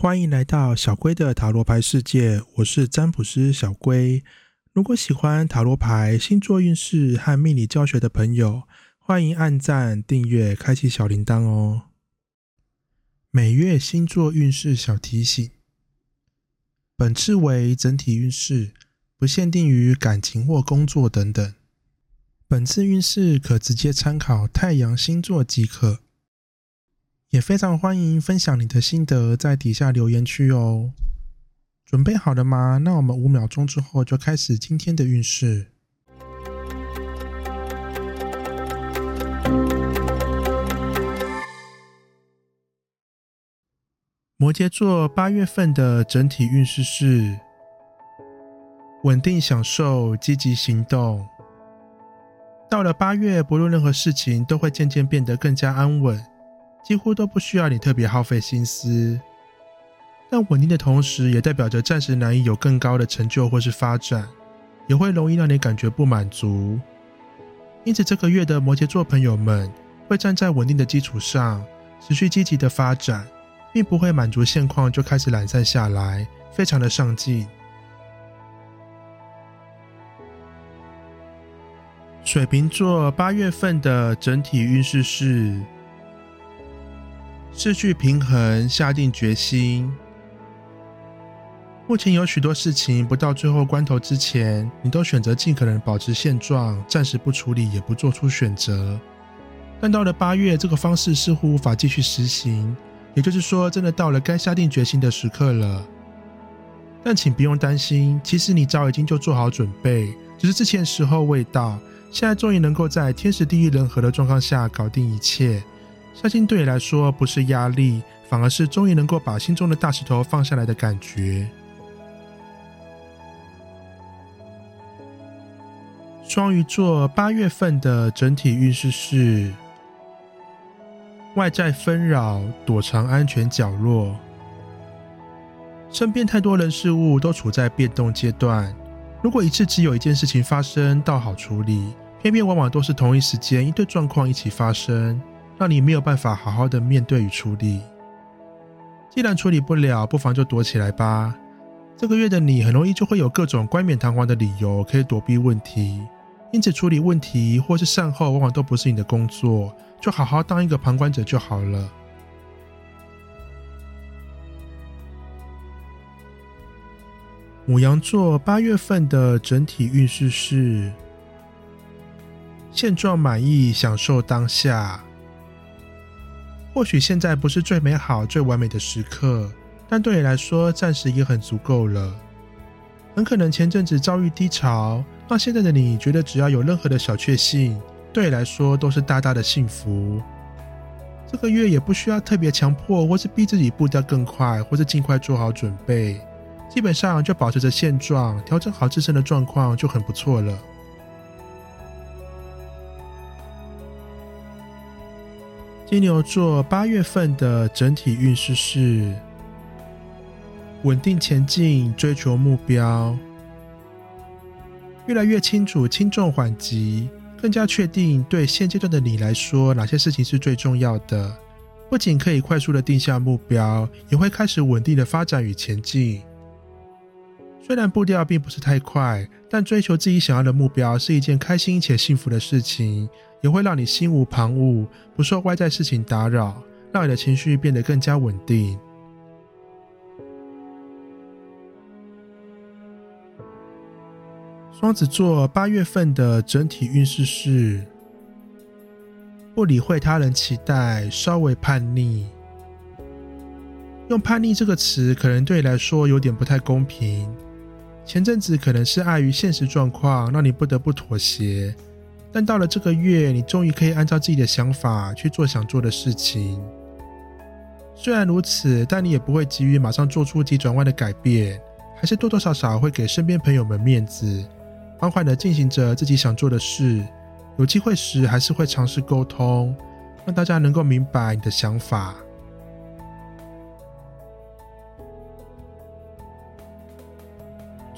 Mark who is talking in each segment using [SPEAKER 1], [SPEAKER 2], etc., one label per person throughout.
[SPEAKER 1] 欢迎来到小龟的塔罗牌世界，我是占卜师小龟。如果喜欢塔罗牌、星座运势和命理教学的朋友，欢迎按赞、订阅、开启小铃铛哦。每月星座运势小提醒：本次为整体运势，不限定于感情或工作等等。本次运势可直接参考太阳星座即可。也非常欢迎分享你的心得，在底下留言区哦。准备好了吗？那我们五秒钟之后就开始今天的运势。摩羯座八月份的整体运势是稳定、享受、积极行动。到了八月，不论任何事情都会渐渐变得更加安稳。几乎都不需要你特别耗费心思，但稳定的同时，也代表着暂时难以有更高的成就或是发展，也会容易让你感觉不满足。因此，这个月的摩羯座朋友们会站在稳定的基础上，持续积极的发展，并不会满足现况就开始懒散下来，非常的上进。水瓶座八月份的整体运势是。失去平衡，下定决心。目前有许多事情不到最后关头之前，你都选择尽可能保持现状，暂时不处理，也不做出选择。但到了八月，这个方式似乎无法继续实行，也就是说，真的到了该下定决心的时刻了。但请不用担心，其实你早已经就做好准备，只是之前时候未到。现在终于能够在天时地利人和的状况下搞定一切。相信对你来说不是压力，反而是终于能够把心中的大石头放下来的感觉。双鱼座八月份的整体运势是：外在纷扰，躲藏安全角落。身边太多人事物都处在变动阶段，如果一次只有一件事情发生，倒好处理；偏偏往往都是同一时间一堆状况一起发生。让你没有办法好好的面对与处理。既然处理不了，不妨就躲起来吧。这个月的你很容易就会有各种冠冕堂皇的理由可以躲避问题，因此处理问题或是善后往往都不是你的工作，就好好当一个旁观者就好了。母羊座八月份的整体运势是：现状满意，享受当下。或许现在不是最美好、最完美的时刻，但对你来说，暂时也很足够了。很可能前阵子遭遇低潮，让现在的你觉得只要有任何的小确幸，对你来说都是大大的幸福。这个月也不需要特别强迫，或是逼自己步调更快，或是尽快做好准备，基本上就保持着现状，调整好自身的状况就很不错了。金牛座八月份的整体运势是稳定前进，追求目标，越来越清楚轻重缓急，更加确定对现阶段的你来说哪些事情是最重要的。不仅可以快速的定下目标，也会开始稳定的发展与前进。虽然步调并不是太快，但追求自己想要的目标是一件开心且幸福的事情。也会让你心无旁骛，不受外在事情打扰，让你的情绪变得更加稳定。双子座八月份的整体运势是：不理会他人期待，稍微叛逆。用“叛逆”这个词，可能对你来说有点不太公平。前阵子可能是碍于现实状况，让你不得不妥协。但到了这个月，你终于可以按照自己的想法去做想做的事情。虽然如此，但你也不会急于马上做出急转弯的改变，还是多多少少会给身边朋友们面子，缓缓的进行着自己想做的事。有机会时，还是会尝试沟通，让大家能够明白你的想法。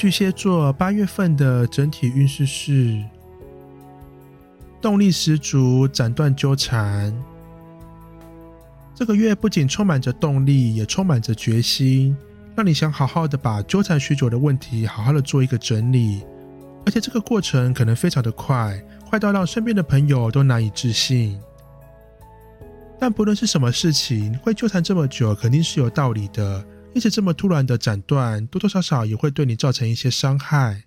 [SPEAKER 1] 巨蟹座八月份的整体运势是。动力十足，斩断纠缠。这个月不仅充满着动力，也充满着决心，让你想好好的把纠缠许久的问题好好的做一个整理。而且这个过程可能非常的快，快到让身边的朋友都难以置信。但不论是什么事情，会纠缠这么久，肯定是有道理的。一直这么突然的斩断，多多少少也会对你造成一些伤害。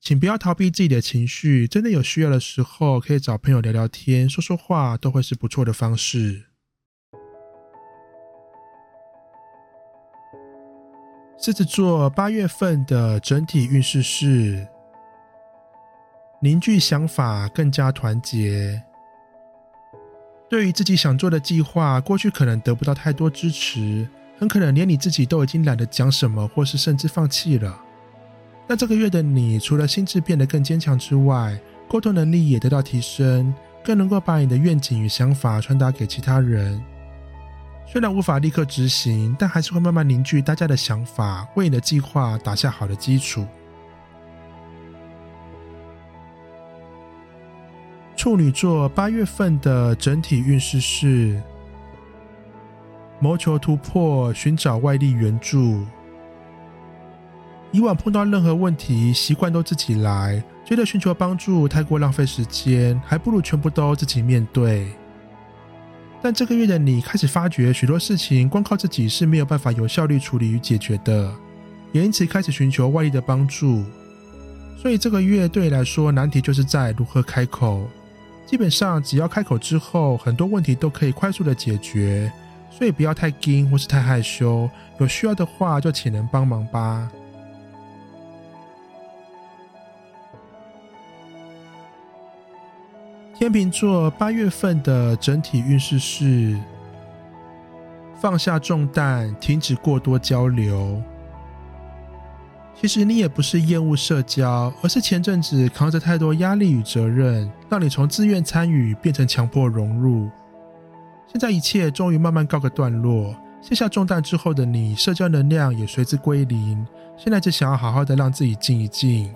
[SPEAKER 1] 请不要逃避自己的情绪，真的有需要的时候，可以找朋友聊聊天、说说话，都会是不错的方式。狮子座八月份的整体运势是。凝聚想法，更加团结。对于自己想做的计划，过去可能得不到太多支持，很可能连你自己都已经懒得讲什么，或是甚至放弃了。那这个月的你，除了心智变得更坚强之外，沟通能力也得到提升，更能够把你的愿景与想法传达给其他人。虽然无法立刻执行，但还是会慢慢凝聚大家的想法，为你的计划打下好的基础。处女座八月份的整体运势是：谋求突破，寻找外力援助。以往碰到任何问题，习惯都自己来，觉得寻求帮助太过浪费时间，还不如全部都自己面对。但这个月的你开始发觉，许多事情光靠自己是没有办法有效率处理与解决的，也因此开始寻求外力的帮助。所以这个月对你来说，难题就是在如何开口。基本上，只要开口之后，很多问题都可以快速的解决，所以不要太惊或是太害羞。有需要的话，就请人帮忙吧。天秤座八月份的整体运势是：放下重担，停止过多交流。其实你也不是厌恶社交，而是前阵子扛着太多压力与责任，让你从自愿参与变成强迫融入。现在一切终于慢慢告个段落，卸下重担之后的你，社交能量也随之归零。现在只想要好好的让自己静一静。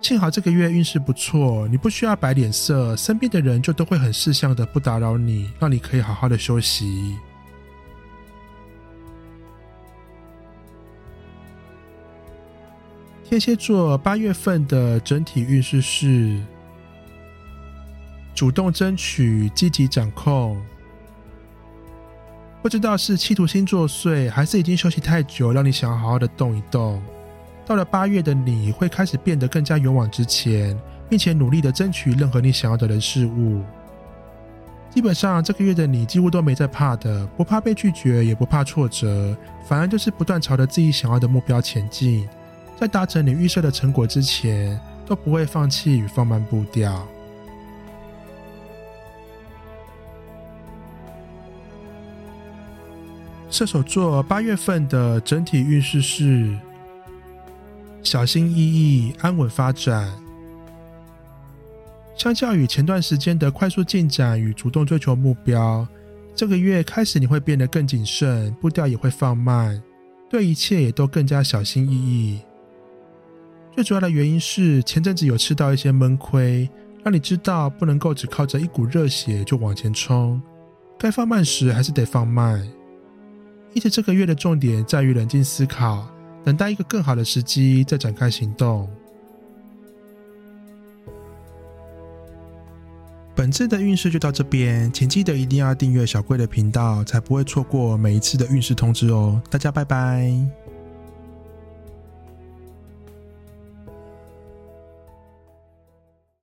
[SPEAKER 1] 幸好这个月运势不错，你不需要摆脸色，身边的人就都会很识相的不打扰你，让你可以好好的休息。天蝎座八月份的整体运势是：主动争取，积极掌控。不知道是企图心作祟，还是已经休息太久，让你想要好好的动一动。到了八月的你会开始变得更加勇往直前，并且努力的争取任何你想要的人事物。基本上这个月的你几乎都没在怕的，不怕被拒绝，也不怕挫折，反而就是不断朝着自己想要的目标前进。在达成你预设的成果之前，都不会放弃与放慢步调。射手座八月份的整体运势是：小心翼翼、安稳发展。相较于前段时间的快速进展与主动追求目标，这个月开始你会变得更谨慎，步调也会放慢，对一切也都更加小心翼翼。最主要的原因是前阵子有吃到一些闷亏，让你知道不能够只靠着一股热血就往前冲，该放慢时还是得放慢。因此这个月的重点在于冷静思考，等待一个更好的时机再展开行动。本次的运势就到这边，请记得一定要订阅小贵的频道，才不会错过每一次的运势通知哦。大家拜拜。